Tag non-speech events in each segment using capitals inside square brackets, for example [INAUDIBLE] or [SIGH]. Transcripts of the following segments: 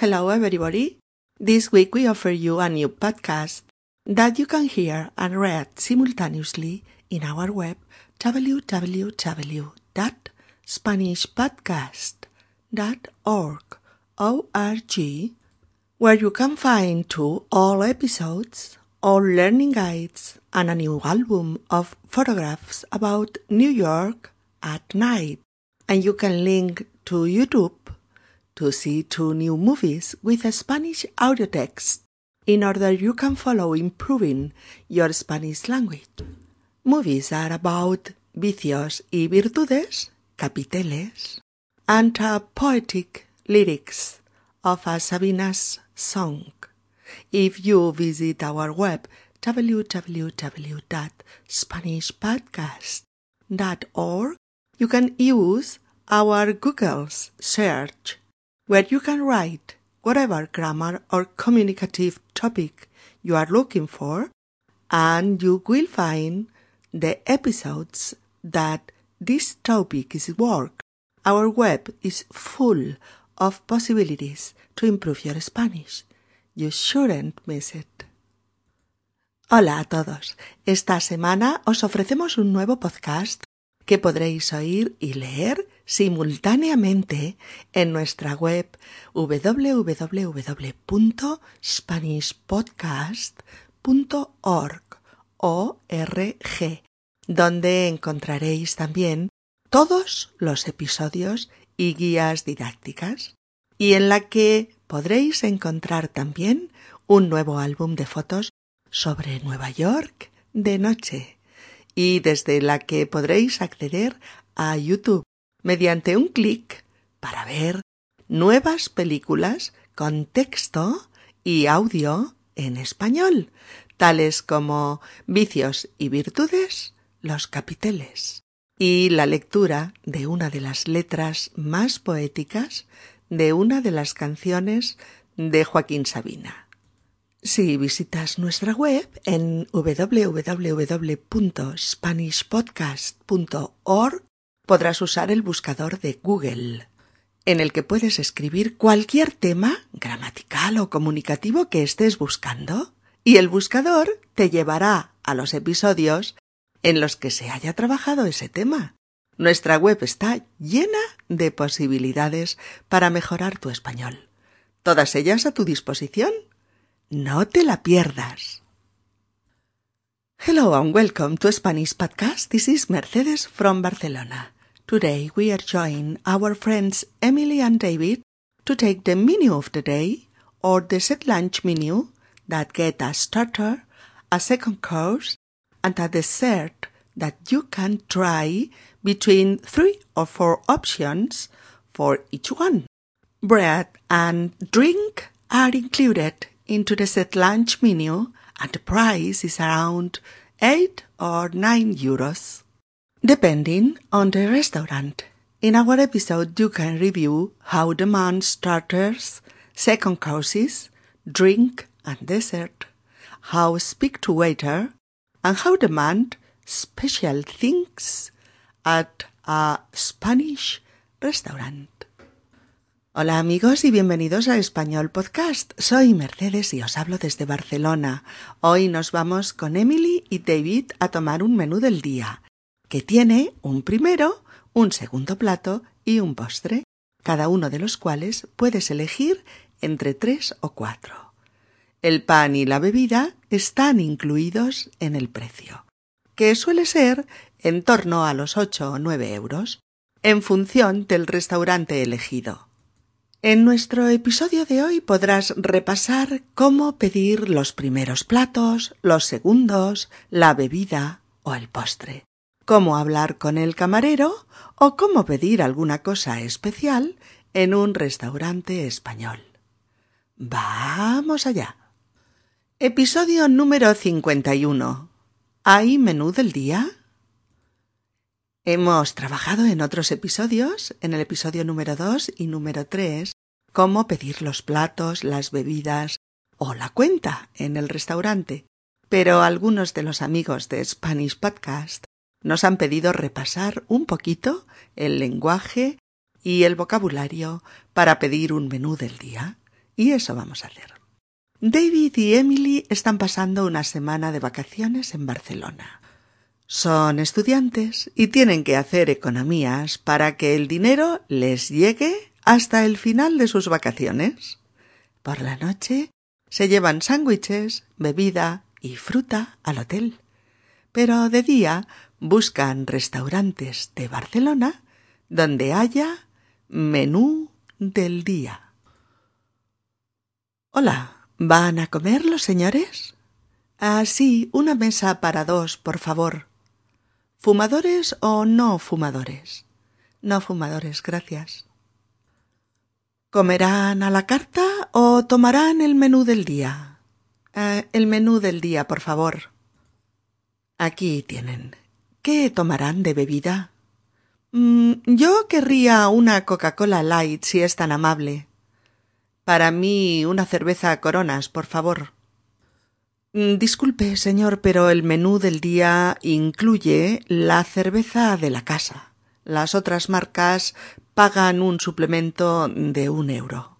Hello, everybody. This week we offer you a new podcast that you can hear and read simultaneously in our web www.spanishpodcast.org O-R-G, where you can find two all episodes, all learning guides, and a new album of photographs about New York at night. And you can link to YouTube to see two new movies with a Spanish audio text in order you can follow improving your Spanish language. Movies are about vicios y virtudes, capiteles, and poetic lyrics of a Sabina's song. If you visit our web www.spanishpodcast.org, you can use our Google's search where you can write whatever grammar or communicative topic you are looking for and you will find the episodes that this topic is work. Our web is full of possibilities to improve your Spanish. You shouldn't miss it. Hola a todos. Esta semana os ofrecemos un nuevo podcast que podréis oír y leer simultáneamente en nuestra web www.spanishpodcast.org donde encontraréis también todos los episodios y guías didácticas y en la que podréis encontrar también un nuevo álbum de fotos sobre Nueva York de noche y desde la que podréis acceder a YouTube mediante un clic para ver nuevas películas con texto y audio en español, tales como Vicios y Virtudes, los capiteles, y la lectura de una de las letras más poéticas de una de las canciones de Joaquín Sabina. Si visitas nuestra web en www.spanishpodcast.org podrás usar el buscador de Google, en el que puedes escribir cualquier tema gramatical o comunicativo que estés buscando, y el buscador te llevará a los episodios en los que se haya trabajado ese tema. Nuestra web está llena de posibilidades para mejorar tu español. Todas ellas a tu disposición. No te la pierdas. Hello and welcome to Spanish Podcast. This is Mercedes from Barcelona. Today we are joining our friends Emily and David to take the menu of the day or the set lunch menu that get a starter, a second course, and a dessert that you can try between three or four options for each one. Bread and drink are included into the set lunch menu and the price is around 8 or 9 euros depending on the restaurant. In our episode, you can review how demand starters, second courses, drink and dessert, how speak to waiter, and how demand special things at a Spanish restaurant. Hola amigos y bienvenidos a Español Podcast. Soy Mercedes y os hablo desde Barcelona. Hoy nos vamos con Emily y David a tomar un menú del día que tiene un primero, un segundo plato y un postre, cada uno de los cuales puedes elegir entre tres o cuatro. El pan y la bebida están incluidos en el precio, que suele ser en torno a los ocho o nueve euros, en función del restaurante elegido. En nuestro episodio de hoy podrás repasar cómo pedir los primeros platos, los segundos, la bebida o el postre cómo hablar con el camarero o cómo pedir alguna cosa especial en un restaurante español. Vamos allá. Episodio número 51. ¿Hay menú del día? Hemos trabajado en otros episodios, en el episodio número 2 y número 3, cómo pedir los platos, las bebidas o la cuenta en el restaurante. Pero algunos de los amigos de Spanish Podcast nos han pedido repasar un poquito el lenguaje y el vocabulario para pedir un menú del día. Y eso vamos a hacer. David y Emily están pasando una semana de vacaciones en Barcelona. Son estudiantes y tienen que hacer economías para que el dinero les llegue hasta el final de sus vacaciones. Por la noche se llevan sándwiches, bebida y fruta al hotel. Pero de día buscan restaurantes de Barcelona donde haya menú del día. Hola, ¿van a comer los señores? Ah, sí, una mesa para dos, por favor. ¿Fumadores o no fumadores? No fumadores, gracias. ¿Comerán a la carta o tomarán el menú del día? Eh, el menú del día, por favor. Aquí tienen. ¿Qué tomarán de bebida? Mm, yo querría una Coca-Cola Light, si es tan amable. Para mí una cerveza Coronas, por favor. Mm, disculpe, señor, pero el menú del día incluye la cerveza de la casa. Las otras marcas pagan un suplemento de un euro.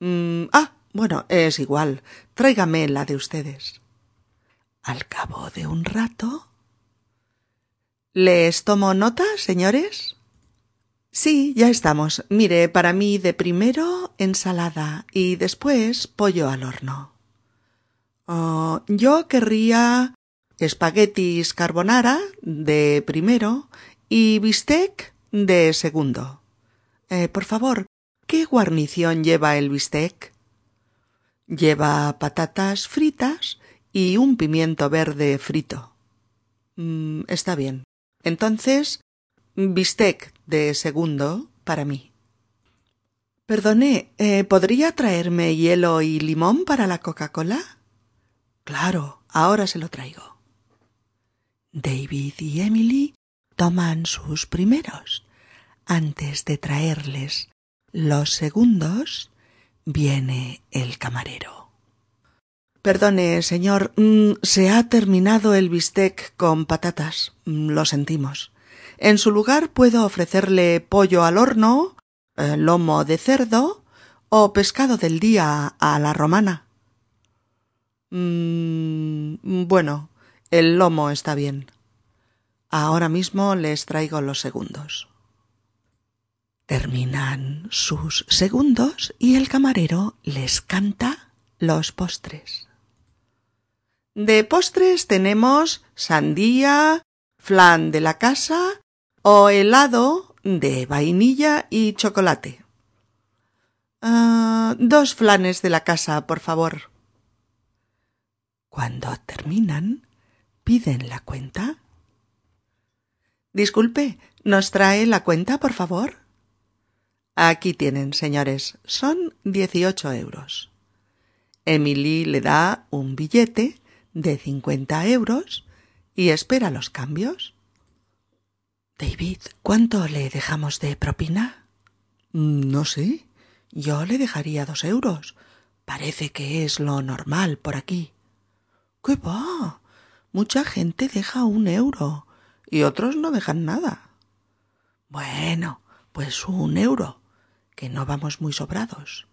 Mm, ah, bueno, es igual. Tráigame la de ustedes. Al cabo de un rato. ¿Les tomo nota, señores? Sí, ya estamos. Mire, para mí de primero ensalada y después pollo al horno. Oh, yo querría espaguetis carbonara de primero y bistec de segundo. Eh, por favor, ¿qué guarnición lleva el bistec? Lleva patatas fritas y un pimiento verde frito. Mm, está bien. Entonces, bistec de segundo para mí. Perdone, eh, ¿podría traerme hielo y limón para la Coca-Cola? Claro, ahora se lo traigo. David y Emily toman sus primeros. Antes de traerles los segundos, viene el camarero. Perdone, señor, mm, se ha terminado el bistec con patatas. Mm, lo sentimos. En su lugar puedo ofrecerle pollo al horno, eh, lomo de cerdo o pescado del día a la romana. Mm, bueno, el lomo está bien. Ahora mismo les traigo los segundos. Terminan sus segundos y el camarero les canta los postres. De postres tenemos sandía, flan de la casa o helado de vainilla y chocolate. Ah, dos flanes de la casa, por favor. Cuando terminan, piden la cuenta. Disculpe, ¿nos trae la cuenta, por favor? Aquí tienen, señores, son dieciocho euros. Emily le da un billete de cincuenta euros y espera los cambios. David, ¿cuánto le dejamos de propina? Mm, no sé. Yo le dejaría dos euros. Parece que es lo normal por aquí. ¿Qué va? Mucha gente deja un euro y otros no dejan nada. Bueno, pues un euro, que no vamos muy sobrados.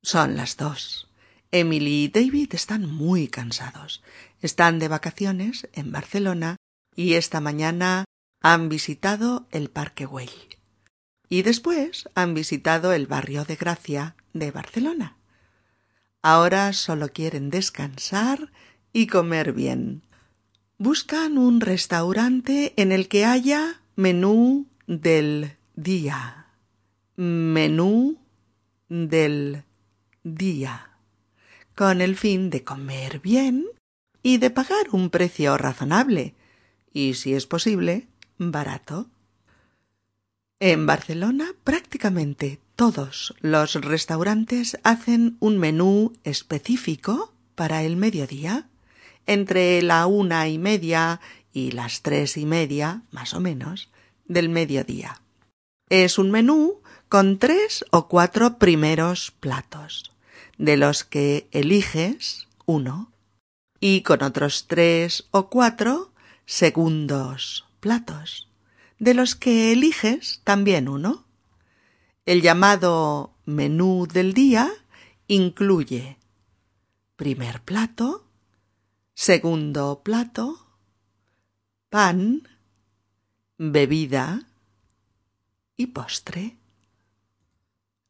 Son las dos. Emily y David están muy cansados. Están de vacaciones en Barcelona y esta mañana han visitado el Parque Güell. Y después han visitado el barrio de Gracia de Barcelona. Ahora solo quieren descansar y comer bien. Buscan un restaurante en el que haya menú del día. Menú del día. Con el fin de comer bien y de pagar un precio razonable y, si es posible, barato. En Barcelona prácticamente todos los restaurantes hacen un menú específico para el mediodía, entre la una y media y las tres y media, más o menos, del mediodía. Es un menú con tres o cuatro primeros platos, de los que eliges uno, y con otros tres o cuatro segundos platos de los que eliges también uno. El llamado menú del día incluye primer plato, segundo plato, pan, bebida y postre.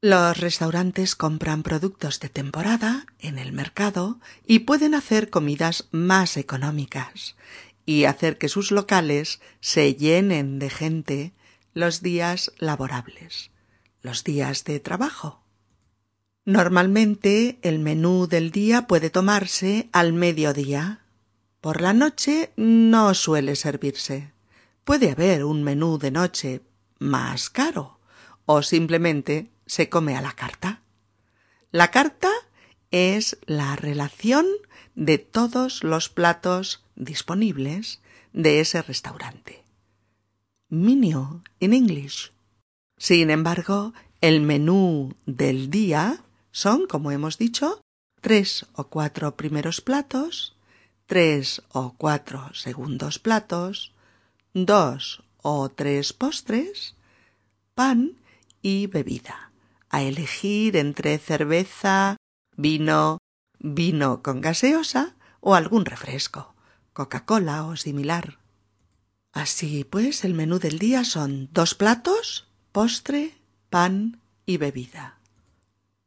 Los restaurantes compran productos de temporada en el mercado y pueden hacer comidas más económicas y hacer que sus locales se llenen de gente los días laborables, los días de trabajo. Normalmente el menú del día puede tomarse al mediodía. Por la noche no suele servirse. Puede haber un menú de noche más caro o simplemente se come a la carta. La carta es la relación de todos los platos disponibles de ese restaurante. Menu in English. Sin embargo, el menú del día son, como hemos dicho, tres o cuatro primeros platos, tres o cuatro segundos platos, dos o tres postres, pan y bebida a elegir entre cerveza, vino, vino con gaseosa o algún refresco, Coca-Cola o similar. Así pues, el menú del día son dos platos, postre, pan y bebida.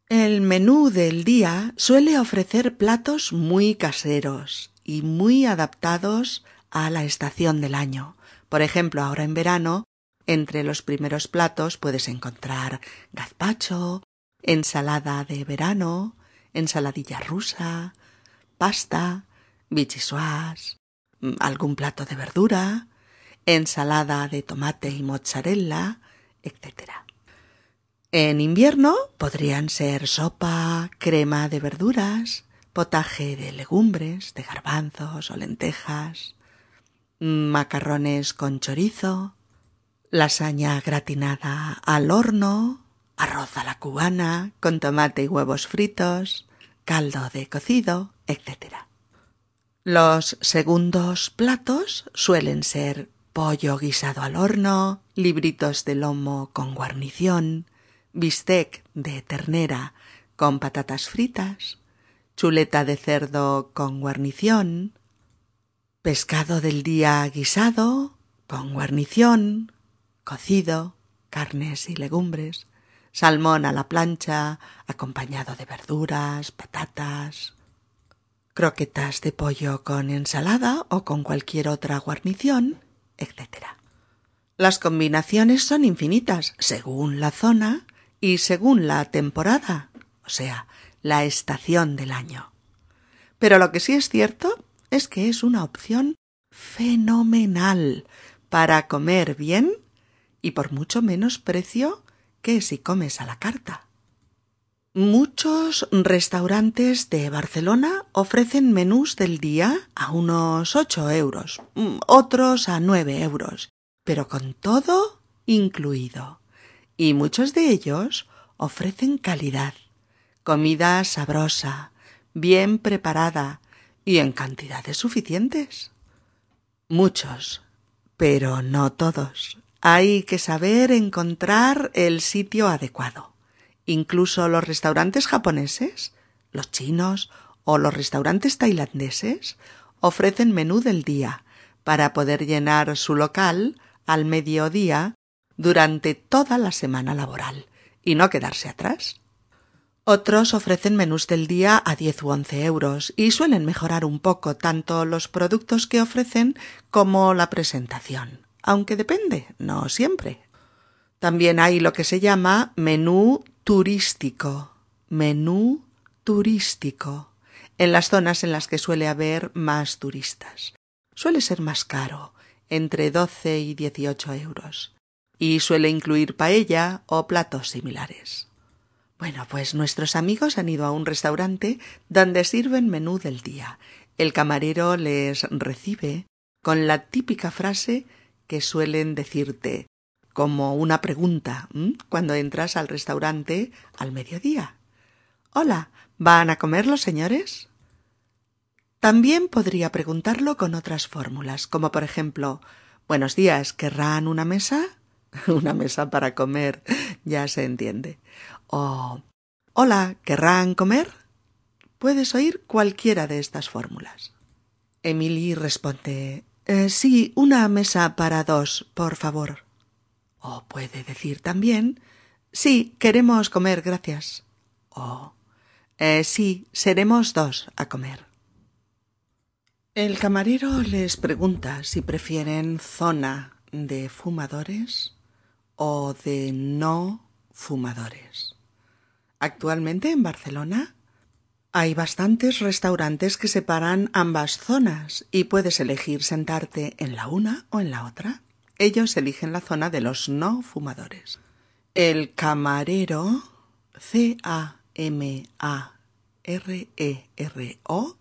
El menú del día suele ofrecer platos muy caseros y muy adaptados a la estación del año. Por ejemplo, ahora en verano entre los primeros platos puedes encontrar gazpacho, ensalada de verano, ensaladilla rusa, pasta, bichisuas, algún plato de verdura, ensalada de tomate y mozzarella, etc. En invierno podrían ser sopa, crema de verduras, potaje de legumbres, de garbanzos o lentejas, macarrones con chorizo, lasaña gratinada al horno, arroz a la cubana con tomate y huevos fritos, caldo de cocido, etc. Los segundos platos suelen ser pollo guisado al horno, libritos de lomo con guarnición, bistec de ternera con patatas fritas, chuleta de cerdo con guarnición, pescado del día guisado con guarnición, cocido, carnes y legumbres, salmón a la plancha, acompañado de verduras, patatas, croquetas de pollo con ensalada o con cualquier otra guarnición, etc. Las combinaciones son infinitas según la zona y según la temporada, o sea, la estación del año. Pero lo que sí es cierto es que es una opción fenomenal para comer bien y por mucho menos precio que si comes a la carta. Muchos restaurantes de Barcelona ofrecen menús del día a unos ocho euros, otros a nueve euros, pero con todo incluido. Y muchos de ellos ofrecen calidad, comida sabrosa, bien preparada y en cantidades suficientes. Muchos, pero no todos. Hay que saber encontrar el sitio adecuado. Incluso los restaurantes japoneses, los chinos o los restaurantes tailandeses ofrecen menú del día para poder llenar su local al mediodía durante toda la semana laboral y no quedarse atrás. Otros ofrecen menús del día a diez u once euros y suelen mejorar un poco tanto los productos que ofrecen como la presentación aunque depende, no siempre. También hay lo que se llama menú turístico. Menú turístico. En las zonas en las que suele haber más turistas. Suele ser más caro, entre 12 y 18 euros. Y suele incluir paella o platos similares. Bueno, pues nuestros amigos han ido a un restaurante donde sirven menú del día. El camarero les recibe con la típica frase que suelen decirte como una pregunta cuando entras al restaurante al mediodía. Hola, ¿van a comer los señores? También podría preguntarlo con otras fórmulas, como por ejemplo Buenos días, ¿querrán una mesa? [LAUGHS] Una mesa para comer, ya se entiende. O Hola, ¿querrán comer? Puedes oír cualquiera de estas fórmulas. Emily responde eh, Sí, una mesa para dos, por favor. O puede decir también Sí, queremos comer, gracias. O eh, Sí, seremos dos a comer. El camarero les pregunta si prefieren zona de fumadores o de no fumadores. Actualmente en Barcelona hay bastantes restaurantes que separan ambas zonas y puedes elegir sentarte en la una o en la otra. Ellos eligen la zona de los no fumadores. El camarero C A M A R E R O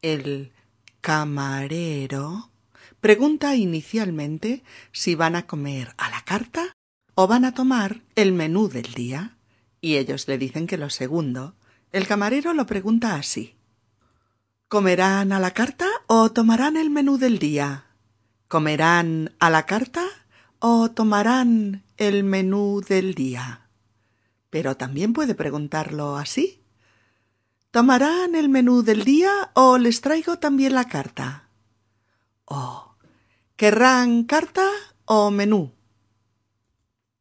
el camarero pregunta inicialmente si van a comer a la carta o van a tomar el menú del día y ellos le dicen que lo segundo el camarero lo pregunta así. ¿Comerán a la carta o tomarán el menú del día? ¿Comerán a la carta o tomarán el menú del día? Pero también puede preguntarlo así. ¿Tomarán el menú del día o les traigo también la carta? ¿O querrán carta o menú?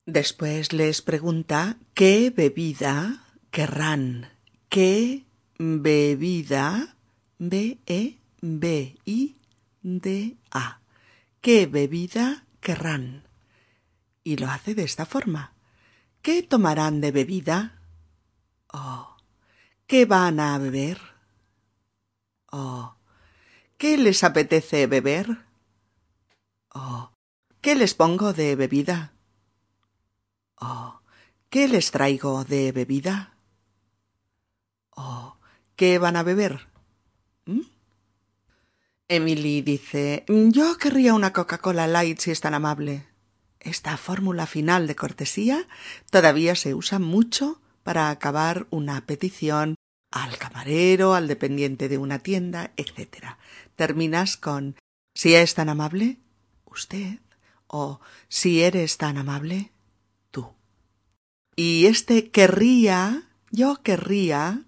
Después les pregunta qué bebida querrán ¿Qué bebida? B-E-B-I-D-A. ¿Qué bebida querrán? Y lo hace de esta forma. ¿Qué tomarán de bebida? Oh. ¿Qué van a beber? Oh. ¿Qué les apetece beber? Oh. ¿Qué les pongo de bebida? Oh. ¿Qué les traigo de bebida? Oh, ¿qué van a beber? ¿Mm? Emily dice Yo querría una Coca-Cola Light si es tan amable. Esta fórmula final de cortesía todavía se usa mucho para acabar una petición al camarero, al dependiente de una tienda, etc. Terminas con si es tan amable, usted, o si eres tan amable, tú. Y este querría, yo querría,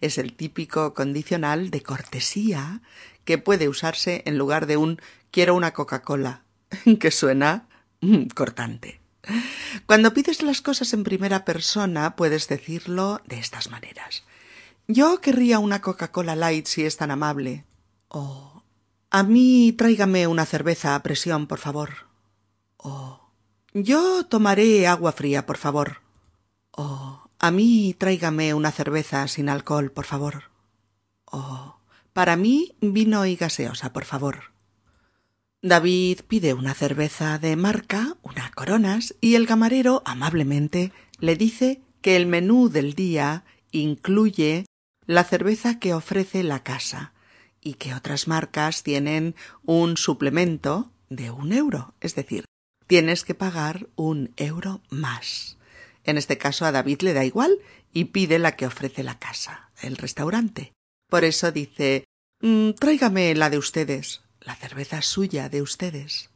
es el típico condicional de cortesía que puede usarse en lugar de un quiero una Coca-Cola, [LAUGHS] que suena cortante. Cuando pides las cosas en primera persona puedes decirlo de estas maneras. Yo querría una Coca-Cola Light si es tan amable. O a mí tráigame una cerveza a presión, por favor. O yo tomaré agua fría, por favor. O a mí tráigame una cerveza sin alcohol, por favor. Oh, para mí vino y gaseosa, por favor. David pide una cerveza de marca, una coronas, y el camarero amablemente le dice que el menú del día incluye la cerveza que ofrece la casa y que otras marcas tienen un suplemento de un euro, es decir, tienes que pagar un euro más. En este caso a David le da igual y pide la que ofrece la casa, el restaurante. Por eso dice mm, Tráigame la de ustedes, la cerveza suya de ustedes.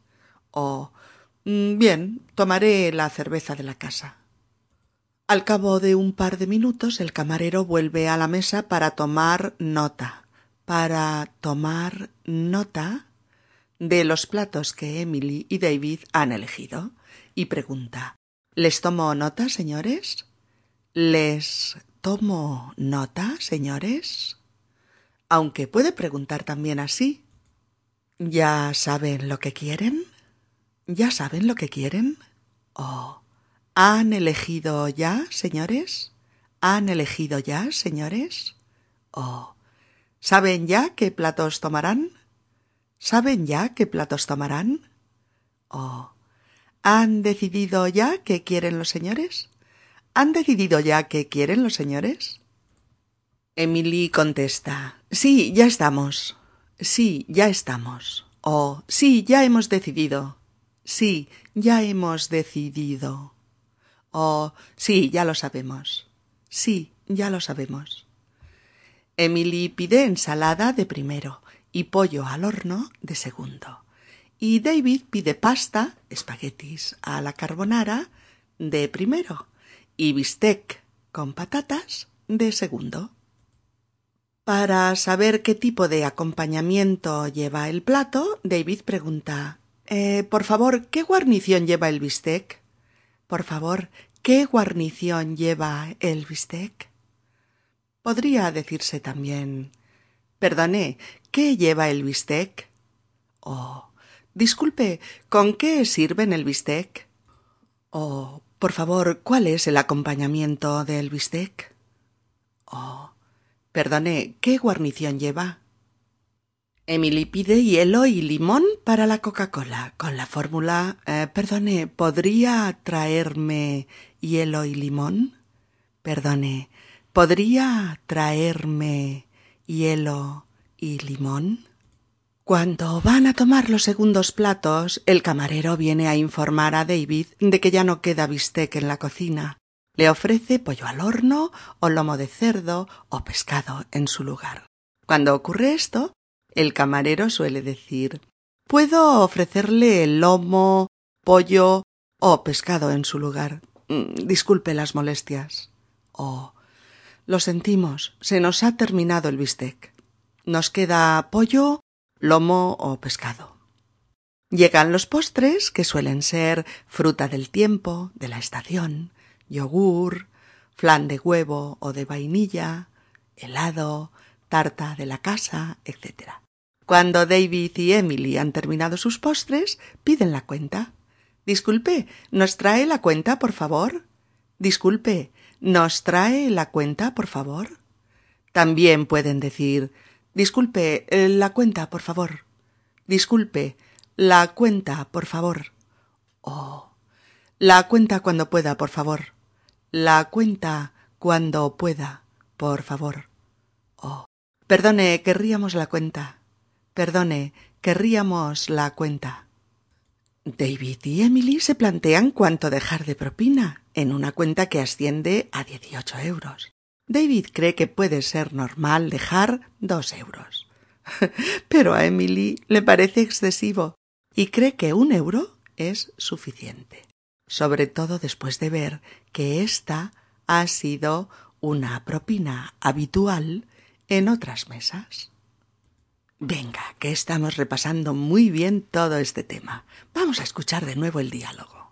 O mm, Bien, tomaré la cerveza de la casa. Al cabo de un par de minutos el camarero vuelve a la mesa para tomar nota, para tomar nota de los platos que Emily y David han elegido, y pregunta ¿Les tomo nota, señores? ¿Les tomo nota, señores? Aunque puede preguntar también así. ¿Ya saben lo que quieren? ¿Ya saben lo que quieren? ¿O han elegido ya, señores? ¿Han elegido ya, señores? ¿O saben ya qué platos tomarán? ¿Saben ya qué platos tomarán? ¿O ¿Han decidido ya qué quieren los señores? ¿Han decidido ya qué quieren los señores? Emily contesta Sí, ya estamos. Sí, ya estamos. O sí, ya hemos decidido. Sí, ya hemos decidido. O sí, ya lo sabemos. Sí, ya lo sabemos. Emily pide ensalada de primero y pollo al horno de segundo y David pide pasta, espaguetis a la carbonara, de primero y bistec con patatas de segundo. Para saber qué tipo de acompañamiento lleva el plato, David pregunta eh, Por favor, ¿qué guarnición lleva el bistec? Por favor, ¿qué guarnición lleva el bistec? Podría decirse también Perdone, ¿qué lleva el bistec? Oh, disculpe, ¿con qué sirven el bistec? Oh, por favor, ¿cuál es el acompañamiento del bistec? Oh, perdone, ¿qué guarnición lleva? Emily pide hielo y limón para la Coca-Cola, con la fórmula eh, Perdone, ¿podría traerme hielo y limón? Perdone, ¿podría traerme hielo y limón? Cuando van a tomar los segundos platos, el camarero viene a informar a David de que ya no queda bistec en la cocina. Le ofrece pollo al horno o lomo de cerdo o pescado en su lugar. Cuando ocurre esto, el camarero suele decir Puedo ofrecerle lomo, pollo o pescado en su lugar. Mm, disculpe las molestias. Oh, lo sentimos, se nos ha terminado el bistec. Nos queda pollo, lomo o pescado. Llegan los postres, que suelen ser fruta del tiempo, de la estación, yogur, flan de huevo o de vainilla, helado, tarta de la casa, etc. Cuando David y Emily han terminado sus postres, piden la cuenta. Disculpe, ¿nos trae la cuenta, por favor? Disculpe, ¿Nos trae la cuenta, por favor? También pueden decir Disculpe, eh, la cuenta, por favor. Disculpe, la cuenta, por favor. Oh. La cuenta cuando pueda, por favor. La cuenta cuando pueda, por favor. Oh. Perdone, querríamos la cuenta. Perdone, querríamos la cuenta. David y Emily se plantean cuánto dejar de propina en una cuenta que asciende a dieciocho euros. David cree que puede ser normal dejar dos euros. [LAUGHS] Pero a Emily le parece excesivo y cree que un euro es suficiente, sobre todo después de ver que esta ha sido una propina habitual en otras mesas. Venga, que estamos repasando muy bien todo este tema. Vamos a escuchar de nuevo el diálogo.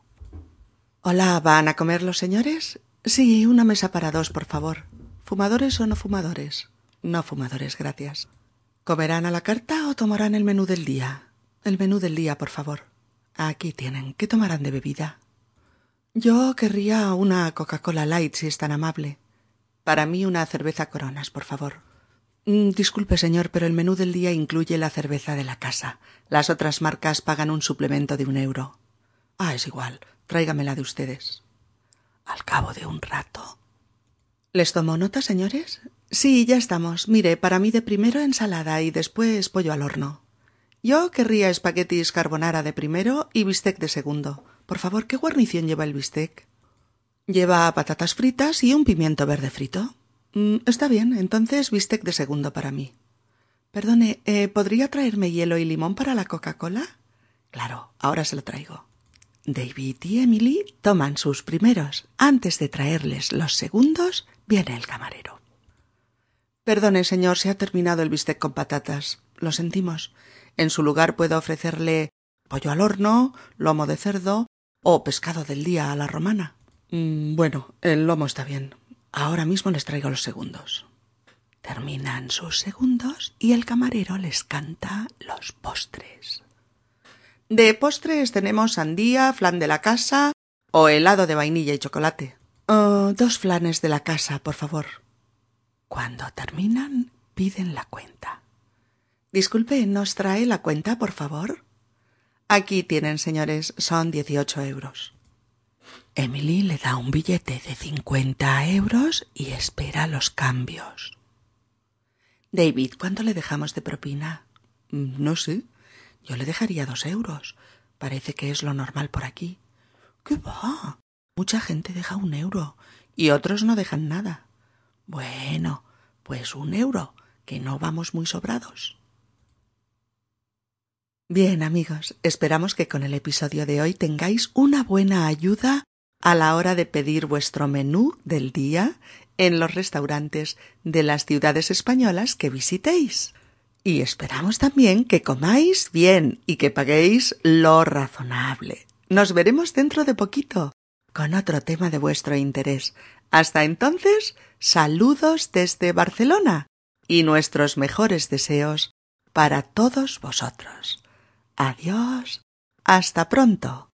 Hola, ¿van a comer los señores? Sí, una mesa para dos, por favor. ¿Fumadores o no fumadores? No fumadores, gracias. ¿Comerán a la carta o tomarán el menú del día? El menú del día, por favor. Aquí tienen. ¿Qué tomarán de bebida? Yo querría una Coca-Cola Light, si es tan amable. Para mí una cerveza Coronas, por favor. Mm, disculpe, señor, pero el menú del día incluye la cerveza de la casa. Las otras marcas pagan un suplemento de un euro. Ah, es igual. Tráigamela de ustedes. Al cabo de un rato. ¿Les tomo nota, señores? Sí, ya estamos. Mire, para mí de primero ensalada y después pollo al horno. Yo querría espaguetis carbonara de primero y bistec de segundo. Por favor, ¿qué guarnición lleva el bistec? Lleva patatas fritas y un pimiento verde frito. Mm, está bien, entonces bistec de segundo para mí. Perdone, eh, ¿podría traerme hielo y limón para la Coca-Cola? Claro, ahora se lo traigo. David y Emily toman sus primeros. Antes de traerles los segundos, viene el camarero. Perdone, señor, se ha terminado el bistec con patatas. Lo sentimos. En su lugar puedo ofrecerle pollo al horno, lomo de cerdo o pescado del día a la romana. Mm, bueno, el lomo está bien. Ahora mismo les traigo los segundos. Terminan sus segundos y el camarero les canta los postres. De postres tenemos sandía, flan de la casa o helado de vainilla y chocolate. Oh, dos flanes de la casa, por favor. Cuando terminan, piden la cuenta. Disculpe, ¿nos trae la cuenta, por favor? Aquí tienen, señores, son dieciocho euros. Emily le da un billete de cincuenta euros y espera los cambios. David, ¿cuánto le dejamos de propina? Mm, no sé. Yo le dejaría dos euros. Parece que es lo normal por aquí. ¿Qué va? Mucha gente deja un euro y otros no dejan nada. Bueno, pues un euro, que no vamos muy sobrados. Bien amigos, esperamos que con el episodio de hoy tengáis una buena ayuda a la hora de pedir vuestro menú del día en los restaurantes de las ciudades españolas que visitéis. Y esperamos también que comáis bien y que paguéis lo razonable. Nos veremos dentro de poquito con otro tema de vuestro interés. Hasta entonces, saludos desde Barcelona y nuestros mejores deseos para todos vosotros. Adiós. Hasta pronto.